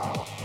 Oh.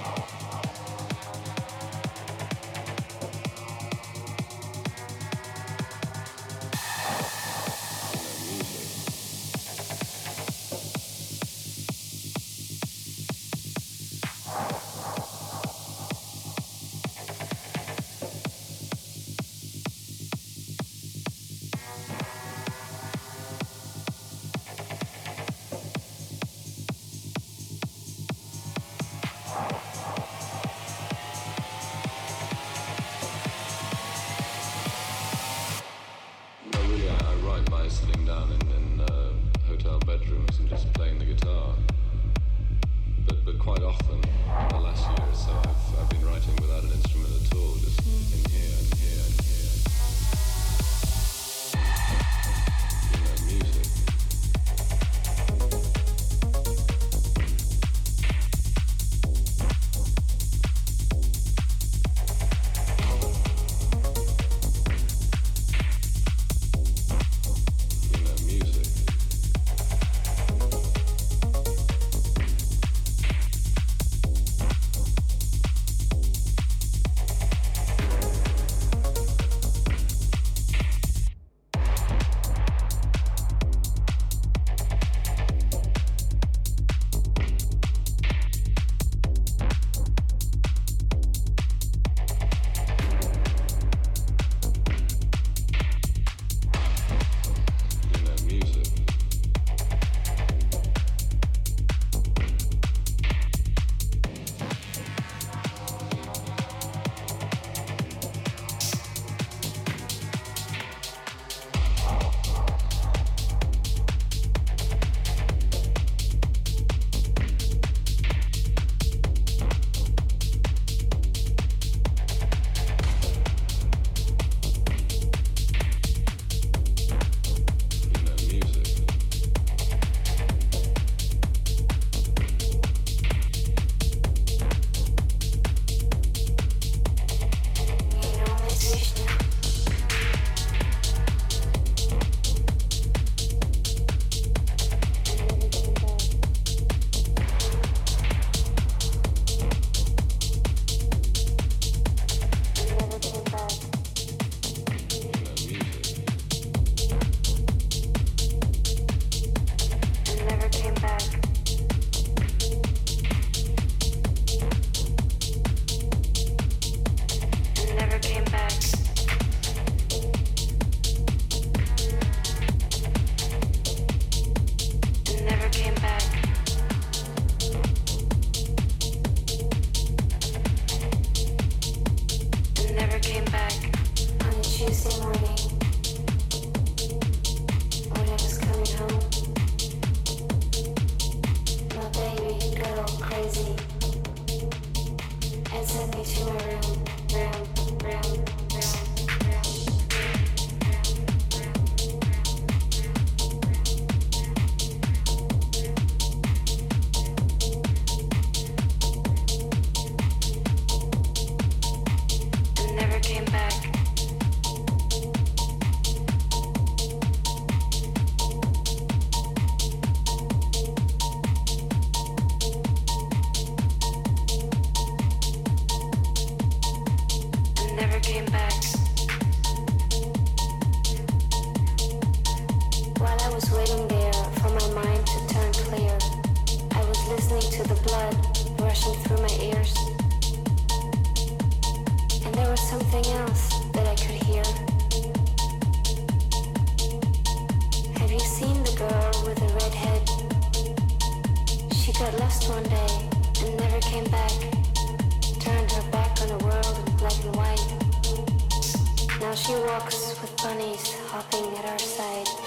something else that I could hear? Have you seen the girl with the red? She got lost one day and never came back. Turned her back on the world in black and white. Now she walks with bunnies hopping at our side.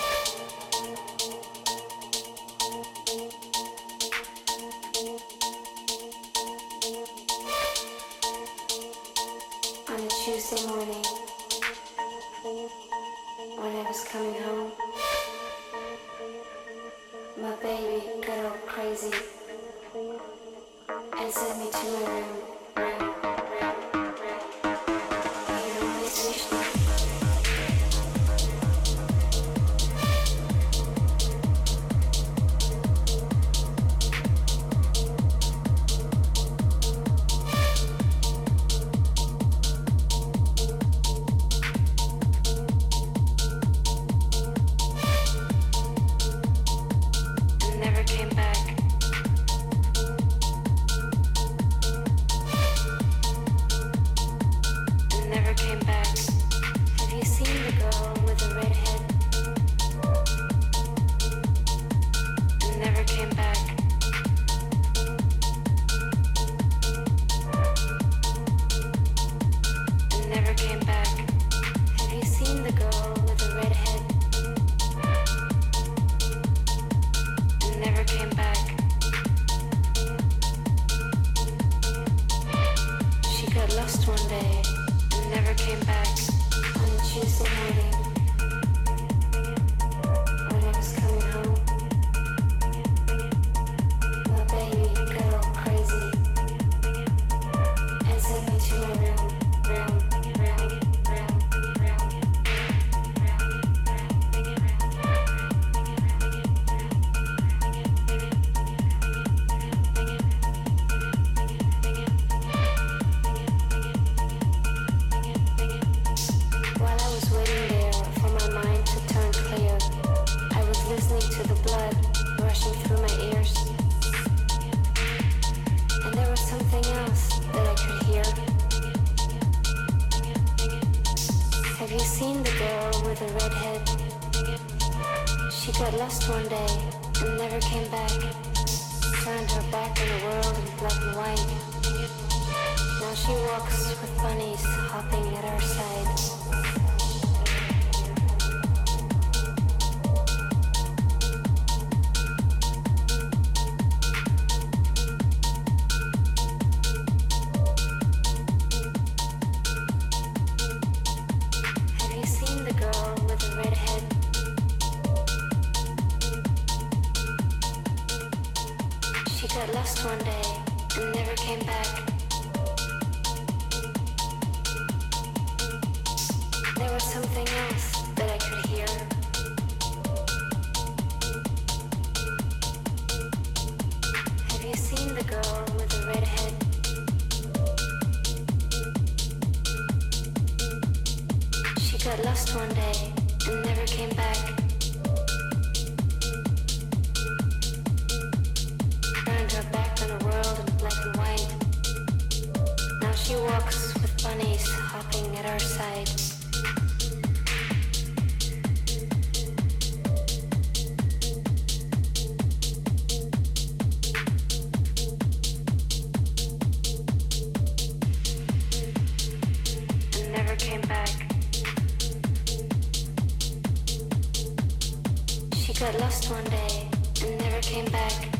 got lost one day and never came back.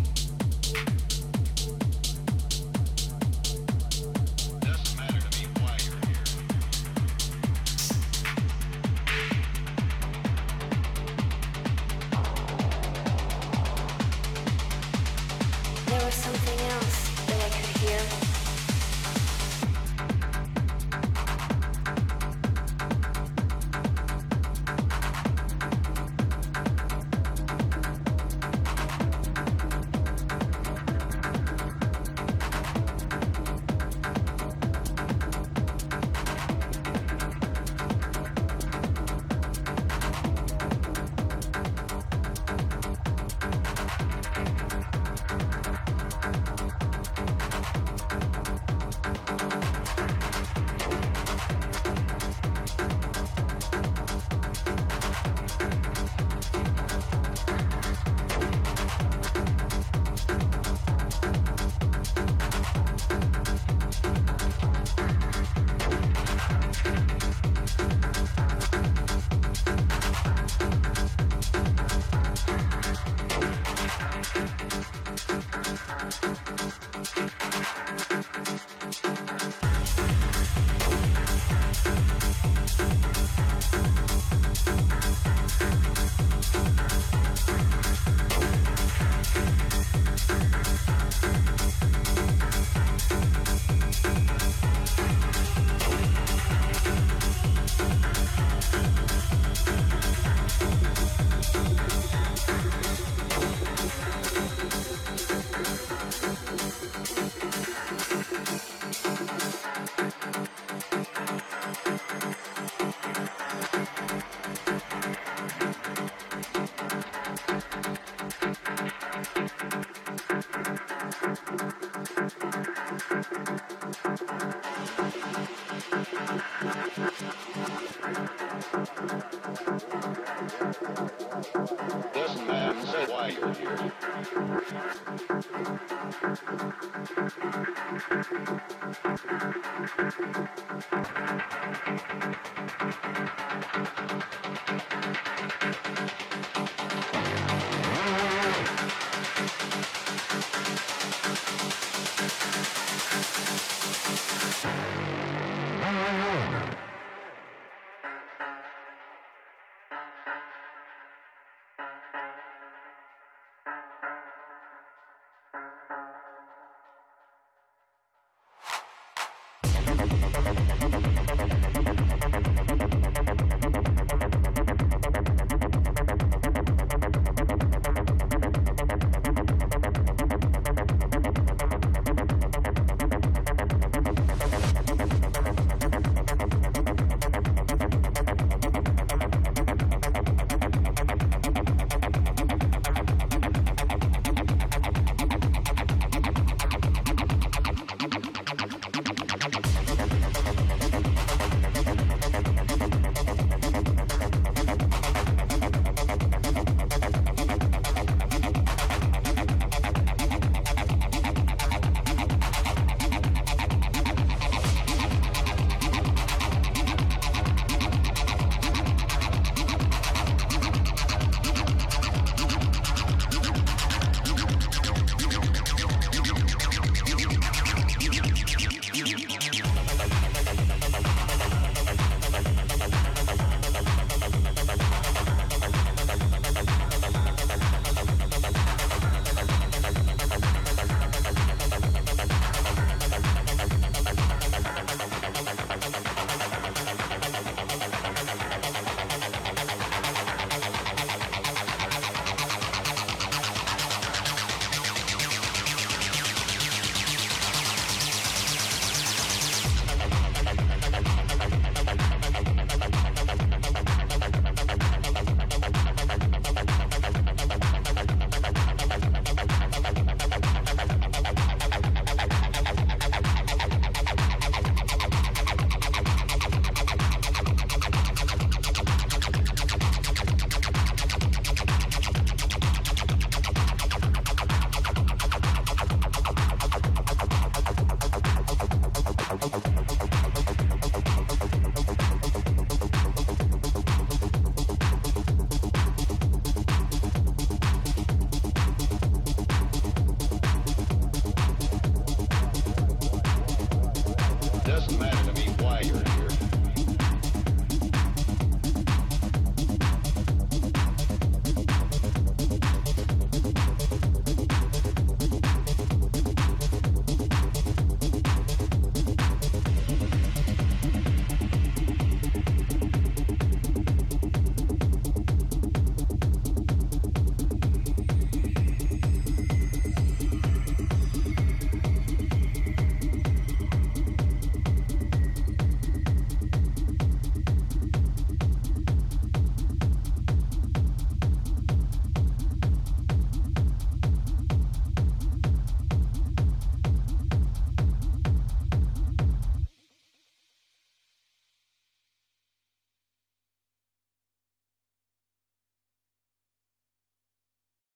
Thank you.